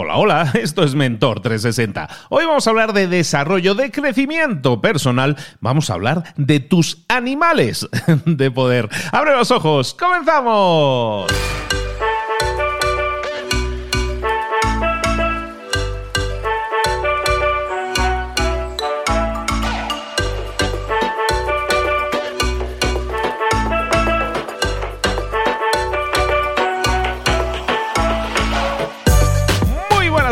Hola, hola, esto es Mentor 360. Hoy vamos a hablar de desarrollo, de crecimiento personal. Vamos a hablar de tus animales de poder. Abre los ojos, comenzamos.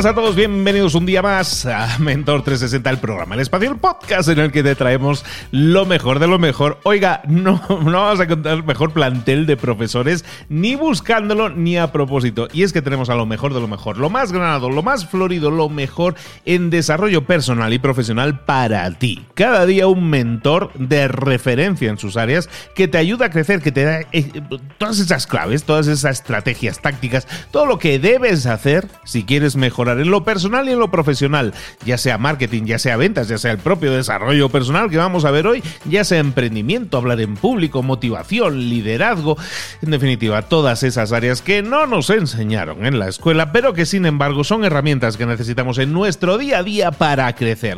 A todos, bienvenidos un día más a Mentor 360, el programa El Espacio, el podcast en el que te traemos lo mejor de lo mejor. Oiga, no, no vamos a el mejor plantel de profesores, ni buscándolo ni a propósito. Y es que tenemos a lo mejor de lo mejor, lo más granado, lo más florido, lo mejor en desarrollo personal y profesional para ti. Cada día un mentor de referencia en sus áreas que te ayuda a crecer, que te da eh, todas esas claves, todas esas estrategias tácticas, todo lo que debes hacer si quieres mejorar en lo personal y en lo profesional, ya sea marketing, ya sea ventas, ya sea el propio desarrollo personal que vamos a ver hoy, ya sea emprendimiento, hablar en público, motivación, liderazgo, en definitiva, todas esas áreas que no nos enseñaron en la escuela, pero que sin embargo son herramientas que necesitamos en nuestro día a día para crecer.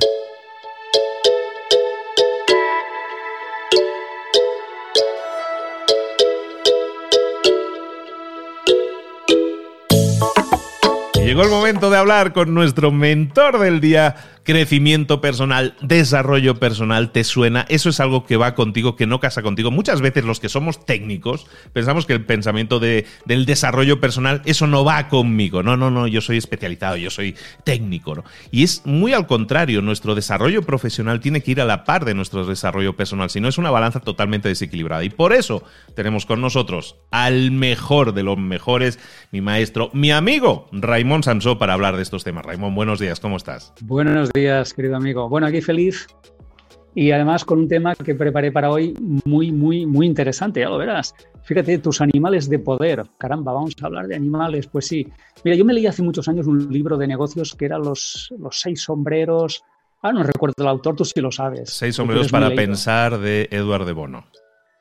Llegó el momento de hablar con nuestro mentor del día, crecimiento personal, desarrollo personal, ¿te suena? Eso es algo que va contigo, que no casa contigo. Muchas veces los que somos técnicos pensamos que el pensamiento de, del desarrollo personal, eso no va conmigo. No, no, no, yo soy especializado, yo soy técnico. Y es muy al contrario, nuestro desarrollo profesional tiene que ir a la par de nuestro desarrollo personal, si no es una balanza totalmente desequilibrada. Y por eso tenemos con nosotros al mejor de los mejores, mi maestro, mi amigo, Raymond Para hablar de estos temas. Raymond, buenos días, ¿cómo estás? Buenos días querido amigo. Bueno, aquí feliz y además con un tema que preparé para hoy muy, muy, muy interesante, ya lo verás. Fíjate, tus animales de poder. Caramba, vamos a hablar de animales. Pues sí. Mira, yo me leí hace muchos años un libro de negocios que era los, los seis sombreros. Ah, no recuerdo el autor, tú sí lo sabes. Seis sombreros para pensar de Eduard de Bono.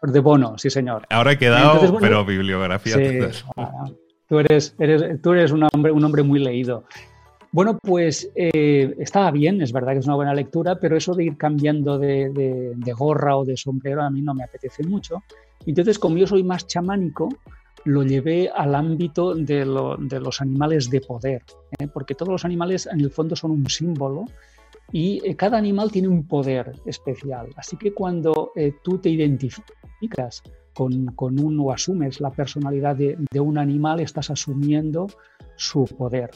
De Bono, sí, señor. Ahora he quedado, pero bibliografía. Sí, tú eres, un hombre muy leído. Bueno, pues eh, estaba bien, es verdad que es una buena lectura, pero eso de ir cambiando de, gorra o de sombrero a mí no me apetece mucho. Entonces, como yo soy más chamánico, lo llevé al ámbito de, los animales de poder, ¿eh? porque todos los animales en el fondo son un símbolo y eh, cada animal tiene un poder especial. Así que cuando tú te identificas con, con, un o asumes la personalidad de un animal, estás asumiendo su poder.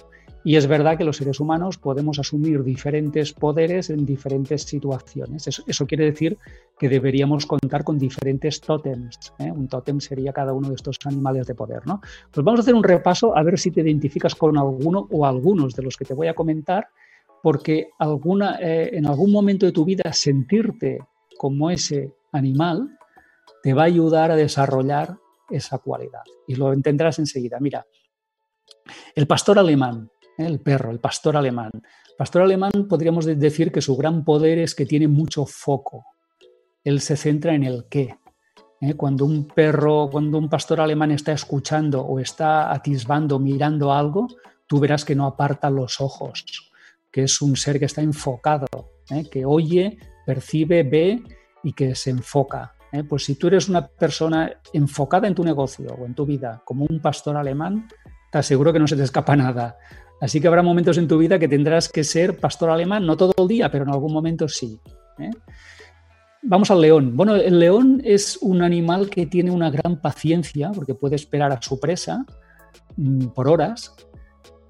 Y es verdad que los seres humanos podemos asumir diferentes poderes en diferentes situaciones. Eso, quiere decir que deberíamos contar con diferentes tótems. ¿eh? Un tótem sería cada uno de estos animales de poder. ¿no? Pues vamos a hacer un repaso a ver si te identificas con alguno o algunos de los que te voy a comentar, porque alguna, eh, en algún momento de tu vida sentirte como ese animal te va a ayudar a desarrollar esa cualidad. Y lo entenderás enseguida. Mira, el pastor alemán el perro, el pastor alemán. El pastor alemán podríamos decir que su gran poder es que tiene mucho foco. Él se centra en el qué. ¿eh? Cuando un perro, cuando un pastor alemán está escuchando o está atisbando, mirando algo, tú verás que no aparta los ojos, que es un ser que está enfocado, ¿eh? que oye, percibe, ve y que se enfoca. ¿Eh? Pues si tú eres una persona enfocada en tu negocio o en tu vida como un pastor alemán, te aseguro que no se te escapa nada. Así que habrá momentos en tu vida que tendrás que ser pastor alemán, no todo el día, pero en algún momento sí. ¿eh? Vamos al león. Bueno, el león es un animal que tiene una gran paciencia porque puede esperar a su presa mm, por horas,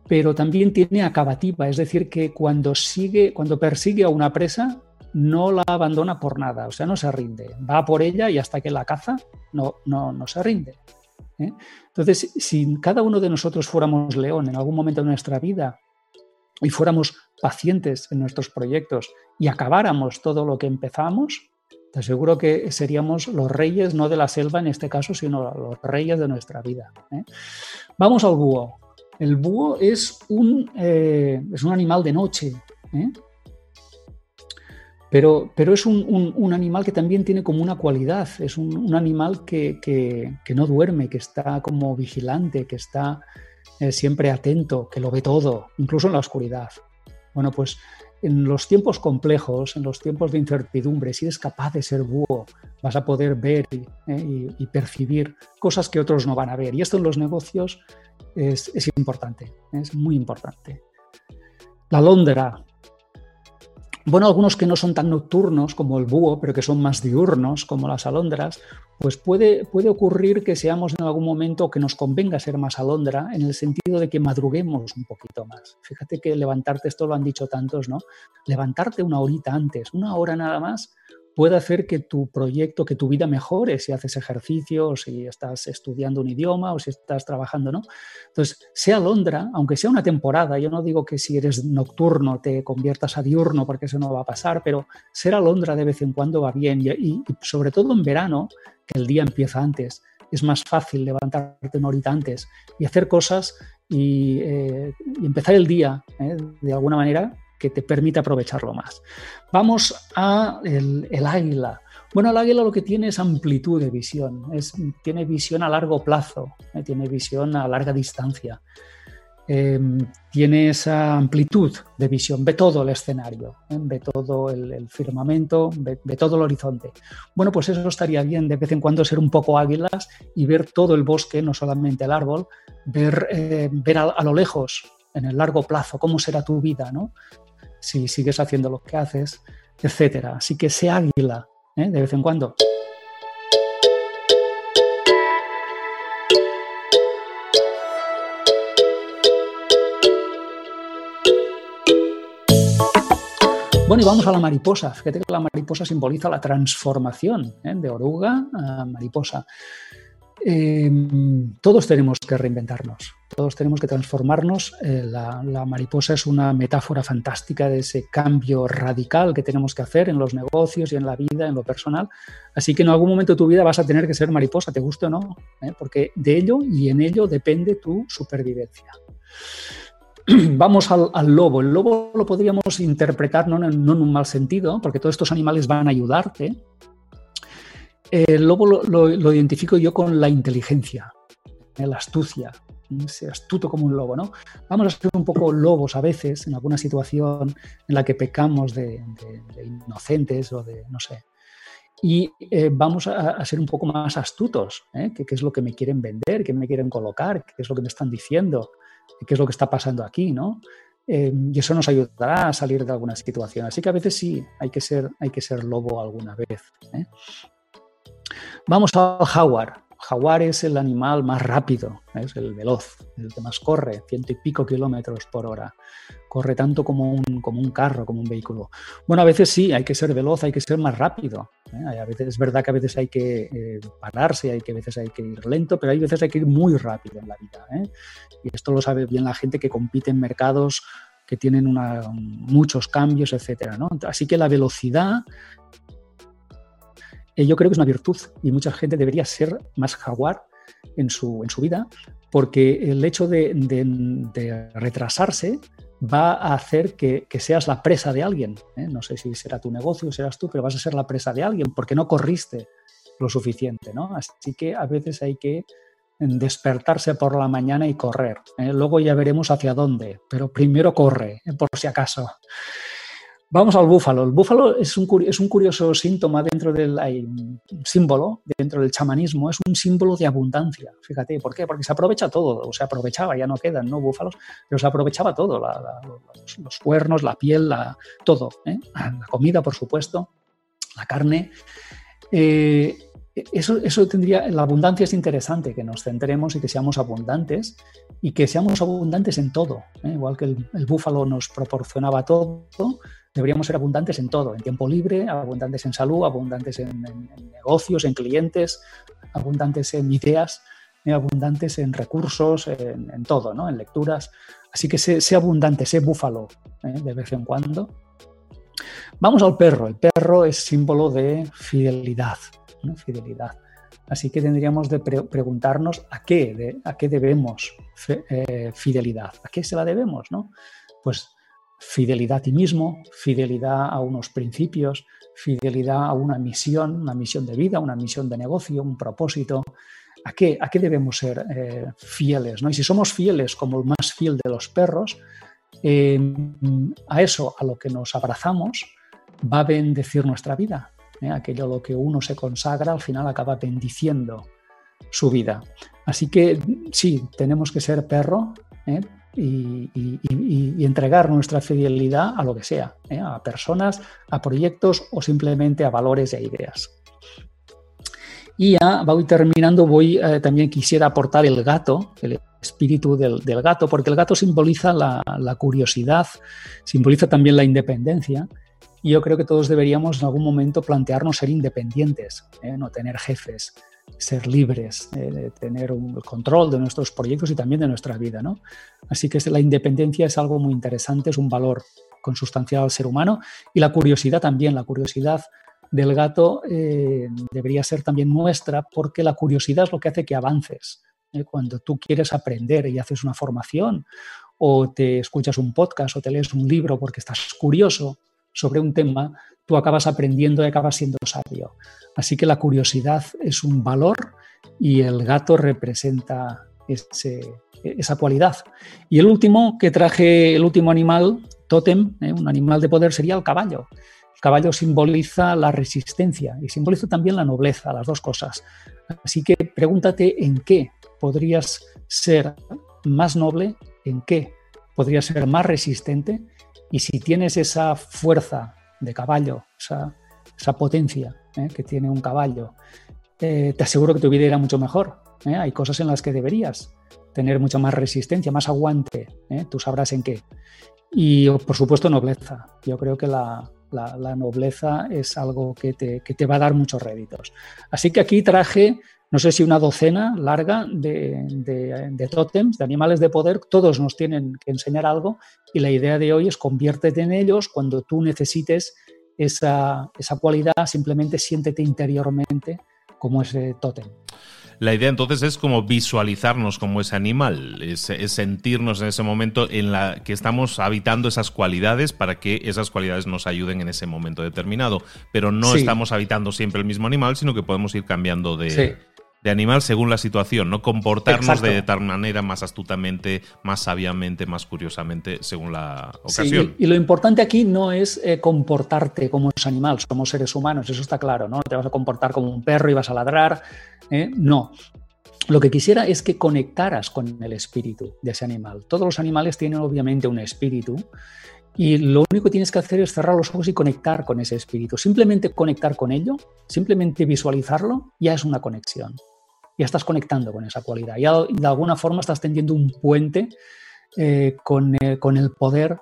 pero también tiene acabativa, es decir, que cuando sigue, cuando persigue a una presa, no la abandona por nada, o sea, no se rinde. Va por ella y hasta que la caza, no, no, no se rinde. ¿eh? Entonces, si cada uno de nosotros fuéramos león en algún momento de nuestra vida y fuéramos pacientes en nuestros proyectos y acabáramos todo lo que empezamos, te aseguro que seríamos los reyes, no de la selva en este caso, sino los reyes de nuestra vida. ¿eh? Vamos al búho. El búho es un, eh, es un animal de noche. Pero, es un, animal que también tiene como una cualidad, es un, animal que, no duerme, que está como vigilante, que está siempre atento, que lo ve todo, incluso en la oscuridad. Bueno, pues en los tiempos complejos, en los tiempos de incertidumbre, si eres capaz de ser búho, vas a poder ver y, percibir cosas que otros no van a ver. Y esto en los negocios es, es importante, es muy importante. La Londra, bueno, algunos que no son tan nocturnos como el búho, pero que son más diurnos como las alondras, pues puede, puede ocurrir que seamos en algún momento que nos convenga ser más alondra en el sentido de que madruguemos un poquito más. Fíjate que levantarte, esto lo han dicho tantos, ¿no? Levantarte una horita antes, una hora nada más, puede hacer que tu proyecto, que tu vida mejore si haces ejercicio, si estás estudiando un idioma o si estás trabajando, ¿no? Entonces, sea Londra, aunque sea una temporada, yo no digo que si eres nocturno te conviertas a diurno porque eso no va a pasar, pero ser Londra de vez en cuando va bien y, sobre todo en verano, que el día empieza antes, es más fácil levantarte una horita antes y hacer cosas y, eh, empezar el día ¿eh? de alguna manera que te permite aprovecharlo más. Vamos a el, águila. Bueno, el águila lo que tiene es amplitud de visión, tiene visión a largo plazo, eh, tiene visión a larga distancia, em, tiene esa amplitud de visión, ve todo el escenario, eh, ve todo el, firmamento, ve, todo el horizonte. Bueno, pues eso estaría bien de vez en cuando ser un poco águilas y ver todo el bosque, no solamente el árbol, ver, eh, ver a, lo lejos, en el largo plazo, cómo será tu vida, ¿no? Si sigues haciendo lo que haces, etcétera. Así que sea águila ¿eh? de vez en cuando. Bueno, y vamos a la mariposa. Fíjate que la mariposa simboliza la transformación ¿eh? de oruga a mariposa. Em, todos tenemos que reinventarnos, todos tenemos que transformarnos. Eh, la, mariposa es una metáfora fantástica de ese cambio radical que tenemos que hacer en los negocios y en la vida, en lo personal. Así que en algún momento de tu vida vas a tener que ser mariposa, te guste o no, ¿eh? porque de ello y en ello depende tu supervivencia. Vamos al, lobo. El lobo lo podríamos interpretar no en un mal sentido, porque todos estos animales van a ayudarte, el lobo lo, identifico yo con la inteligencia, eh, la astucia, ser astuto como un lobo, ¿no? Vamos a ser un poco lobos a veces en alguna situación en la que pecamos de, inocentes o de, no sé. Y eh, vamos a, ser un poco más astutos, ¿eh? ¿Qué, es lo que me quieren vender? ¿Qué me quieren colocar? ¿Qué es lo que me están diciendo? ¿Qué es lo que está pasando aquí, no? y eso nos ayudará a salir de alguna situación. Así que a veces sí, hay que ser, hay que ser lobo alguna vez. Vamos al jaguar. Jaguar es el animal más rápido, es el veloz, el que más corre, ciento y pico kilómetros por hora. Corre tanto como un, como un carro, como un vehículo. Bueno, a veces sí, hay que ser veloz, hay que ser más rápido. ¿eh? A veces es verdad que a veces hay que eh, pararse, hay que a veces hay que ir lento, pero hay veces hay que ir muy rápido en la vida. ¿eh? Y esto lo sabe bien la gente que compite en mercados que tienen muchos cambios, etcétera. Así que la velocidad yo creo que es una virtud y mucha gente debería ser más jaguar en su, en su vida porque el hecho de, retrasarse va a hacer que, seas la presa de alguien. ¿eh? No sé si será tu negocio serás tú, pero vas a ser la presa de alguien porque no corriste lo suficiente. ¿no? Así que a veces hay que despertarse por la mañana y correr. ¿eh? Luego ya veremos hacia dónde, pero primero corre, por si acaso. Vamos al búfalo. El búfalo es un, curioso síntoma dentro del símbolo, dentro del chamanismo, es un símbolo de abundancia. Fíjate, ¿por qué? Porque se aprovecha todo, o se aprovechaba, ya no quedan ¿no? búfalos, pero se aprovechaba todo, los, cuernos, la piel, la, todo, ¿eh? la comida, por supuesto, la carne. Eh, eso, eso, tendría, la abundancia es interesante, que nos centremos y que seamos abundantes y que seamos abundantes en todo. ¿eh? Igual que el, búfalo nos proporcionaba todo, deberíamos ser abundantes en todo, en tiempo libre, abundantes en salud, abundantes en, negocios, en clientes, abundantes en ideas, eh, abundantes en recursos, en, todo, ¿no? en lecturas. Así que sé, abundante, sé búfalo eh, de vez en cuando. Vamos al perro. El perro es símbolo de fidelidad. Fidelidad. Así que tendríamos de preguntarnos a qué, a qué debemos eh, fidelidad, a qué se la debemos, ¿no? Pues fidelidad a ti mismo, fidelidad a unos principios, fidelidad a una misión, una misión de vida, una misión de negocio, un propósito, ¿A qué, a qué debemos ser eh, fieles? ¿no? Y si somos fieles como el más fiel de los perros, a eso, a lo que nos abrazamos, va a bendecir nuestra vida. ¿eh? Aquello a lo que uno se consagra al final acaba bendiciendo su vida. Así que sí, tenemos que ser perro ¿eh? y, entregar nuestra fidelidad a lo que sea, ¿eh? a personas, a proyectos o simplemente a valores e ideas. Y ya voy terminando, voy también quisiera aportar el gato, el espíritu del, gato, porque el gato simboliza la, la, curiosidad, simboliza también la independencia y yo creo que todos deberíamos en algún momento plantearnos ser independientes, ¿eh? no tener jefes, ser libres, eh, tener un control de nuestros proyectos y también de nuestra vida. ¿no? Así que la independencia es algo muy interesante, es un valor consustancial al ser humano y la curiosidad también, la curiosidad del gato eh, debería ser también nuestra porque la curiosidad es lo que hace que avances. Cuando tú quieres aprender y haces una formación o te escuchas un podcast o te lees un libro porque estás curioso, sobre un tema, tú acabas aprendiendo y acabas siendo sabio. Así que la curiosidad es un valor y el gato representa esa cualidad. Y el último que traje, el último animal, tótem, ¿eh? un animal de poder, sería el caballo. El caballo simboliza la resistencia y simboliza también la nobleza, las dos cosas. Así que pregúntate en qué podrías ser más noble, en qué podrías ser más resistente y si tienes esa fuerza de caballo, esa, potencia ¿eh? que tiene un caballo, eh, te aseguro que tu vida irá mucho mejor. ¿eh? Hay cosas en las que deberías tener mucha más resistencia, más aguante, tú sabrás en qué. Y por supuesto nobleza. Yo creo que la, nobleza es algo que te, que te, va a dar muchos réditos. Así que aquí traje no sé si una docena larga de, de, tótems, de animales de poder, todos nos tienen que enseñar algo y la idea de hoy es conviértete en ellos cuando tú necesites esa, esa cualidad, simplemente siéntete interiormente como ese tótem. La idea entonces es como visualizarnos como ese animal, es, sentirnos en ese momento en la que estamos habitando esas cualidades para que esas cualidades nos ayuden en ese momento determinado. Pero no estamos habitando siempre el mismo animal, sino que podemos ir cambiando de, de animal según la situación, no comportarnos de tal manera más astutamente, más sabiamente, más curiosamente según la ocasión. y, lo importante aquí no es eh, comportarte como un animal, somos seres humanos, eso está claro, ¿no? te vas a comportar como un perro y vas a ladrar, ¿eh? no. Lo que quisiera es que conectaras con el espíritu de ese animal. Todos los animales tienen obviamente un espíritu y lo único que tienes que hacer es cerrar los ojos y conectar con ese espíritu. Simplemente conectar con ello, simplemente visualizarlo, ya es una conexión ya estás conectando con esa cualidad. Ya de alguna forma estás tendiendo un puente eh, con, el poder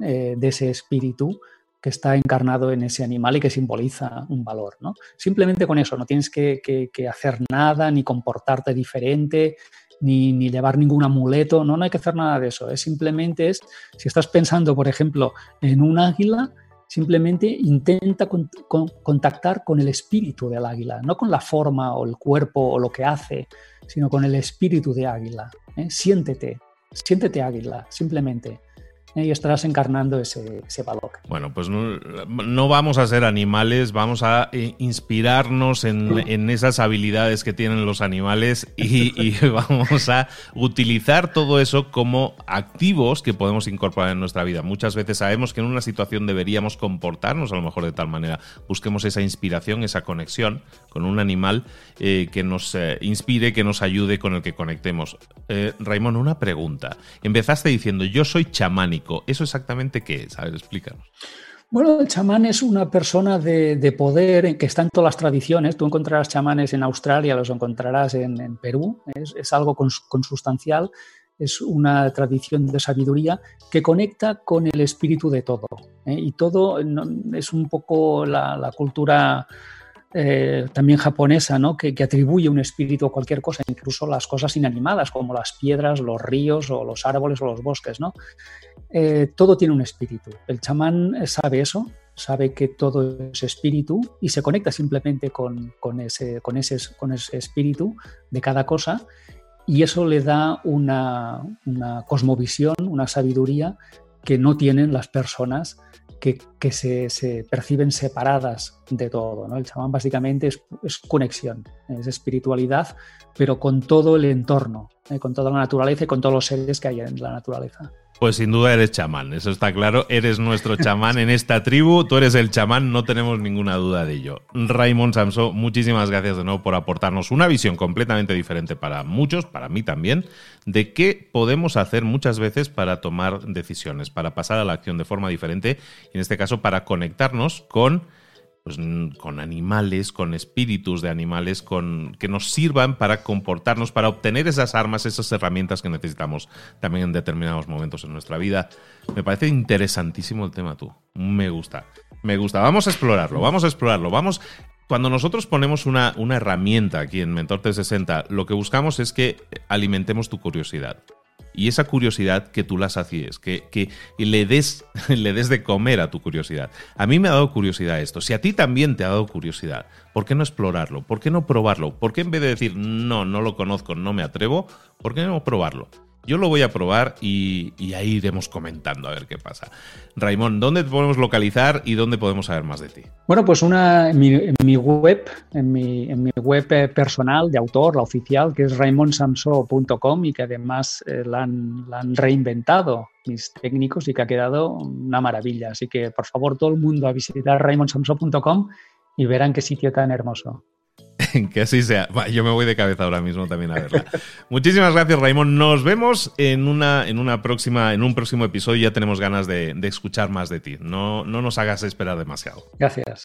eh, de ese espíritu que está encarnado en ese animal y que simboliza un valor. ¿no? Simplemente con eso, no tienes que, hacer nada, ni comportarte diferente, ni, ni, llevar ningún amuleto, no, no hay que hacer nada de eso. Es simplemente es, si estás pensando, por ejemplo, en un águila, Simplemente intenta contactar con el espíritu del águila, no con la forma o el cuerpo o lo que hace, sino con el espíritu de águila. ¿eh? Siéntete, siéntete águila, simplemente. ¿Eh? y estarás encarnando ese, ese valor. Bueno, pues no, vamos a ser animales, vamos a eh, inspirarnos en, esas habilidades que tienen los animales y, vamos a utilizar todo eso como activos que podemos incorporar en nuestra vida. Muchas veces sabemos que en una situación deberíamos comportarnos a lo mejor de tal manera. Busquemos esa inspiración, esa conexión con un animal eh, que nos inspire, que nos ayude, con el que conectemos. Raymond, una pregunta. Empezaste diciendo, yo soy chamánico. ¿Eso exactamente qué es? A ver, explícanos. Bueno, el chamán es una persona de, poder que está en todas las tradiciones. Tú encontrarás chamanes en Australia, los encontrarás en, Perú. Es, algo consustancial, es una tradición de sabiduría que conecta con el espíritu de todo. ¿eh? Y todo es un poco la cultura eh, también japonesa, ¿no? Que, atribuye un espíritu a cualquier cosa, incluso las cosas inanimadas, como las piedras, los ríos o los árboles o los bosques. ¿no? Eh, todo tiene un espíritu. El chamán sabe eso, sabe que todo es espíritu y se conecta simplemente con, ese, con, ese, con ese espíritu de cada cosa y eso le da una, una cosmovisión, una sabiduría que no tienen las personas que, se, perciben separadas de todo. ¿no? El chamán básicamente es, es, conexión, es espiritualidad, pero con todo el entorno, ¿eh? con toda la naturaleza y con todos los seres que hay en la naturaleza. Pues sin duda eres chamán, eso está claro. Eres nuestro chamán en esta tribu, tú eres el chamán, no tenemos ninguna duda de ello. Raymond Samso, muchísimas gracias de nuevo por aportarnos una visión completamente diferente para muchos, para mí también, de qué podemos hacer muchas veces para tomar decisiones, para pasar a la acción de forma diferente y en este caso para conectarnos con pues, con animales, con espíritus de animales, con, que nos sirvan para comportarnos, para obtener esas armas, esas herramientas que necesitamos también en determinados momentos en nuestra vida. Me parece interesantísimo el tema tú. Me gusta. Me gusta. Vamos a explorarlo, vamos a explorarlo. Vamos. Cuando nosotros ponemos una, una herramienta aquí en Mentor 360, lo que buscamos es que alimentemos tu curiosidad y esa curiosidad que tú la sacies, que, que le, des, le des de comer a tu curiosidad. A mí me ha dado curiosidad esto. Si a ti también te ha dado curiosidad, ¿por qué no explorarlo? ¿Por qué no probarlo? ¿Por qué en vez de decir, no, no lo conozco, no me atrevo, ¿por qué no probarlo? Yo lo voy a probar y, ahí iremos comentando a ver qué pasa. Raimón, ¿dónde te podemos localizar y dónde podemos saber más de ti? Bueno, pues una, en, mi, web, en mi, web eh, personal de autor, la oficial, que es raimonsamso.com y que además eh, la, han, la, han, reinventado mis técnicos y que ha quedado una maravilla. Así que por favor todo el mundo a visitar raimonsamso.com y verán qué sitio tan hermoso. Que así sea. yo me voy de cabeza ahora mismo también a verla. Muchísimas gracias, Raymond. Nos vemos en una, en una próxima, en un próximo episodio. Ya tenemos ganas de, de escuchar más de ti. No, no nos hagas esperar demasiado. Gracias.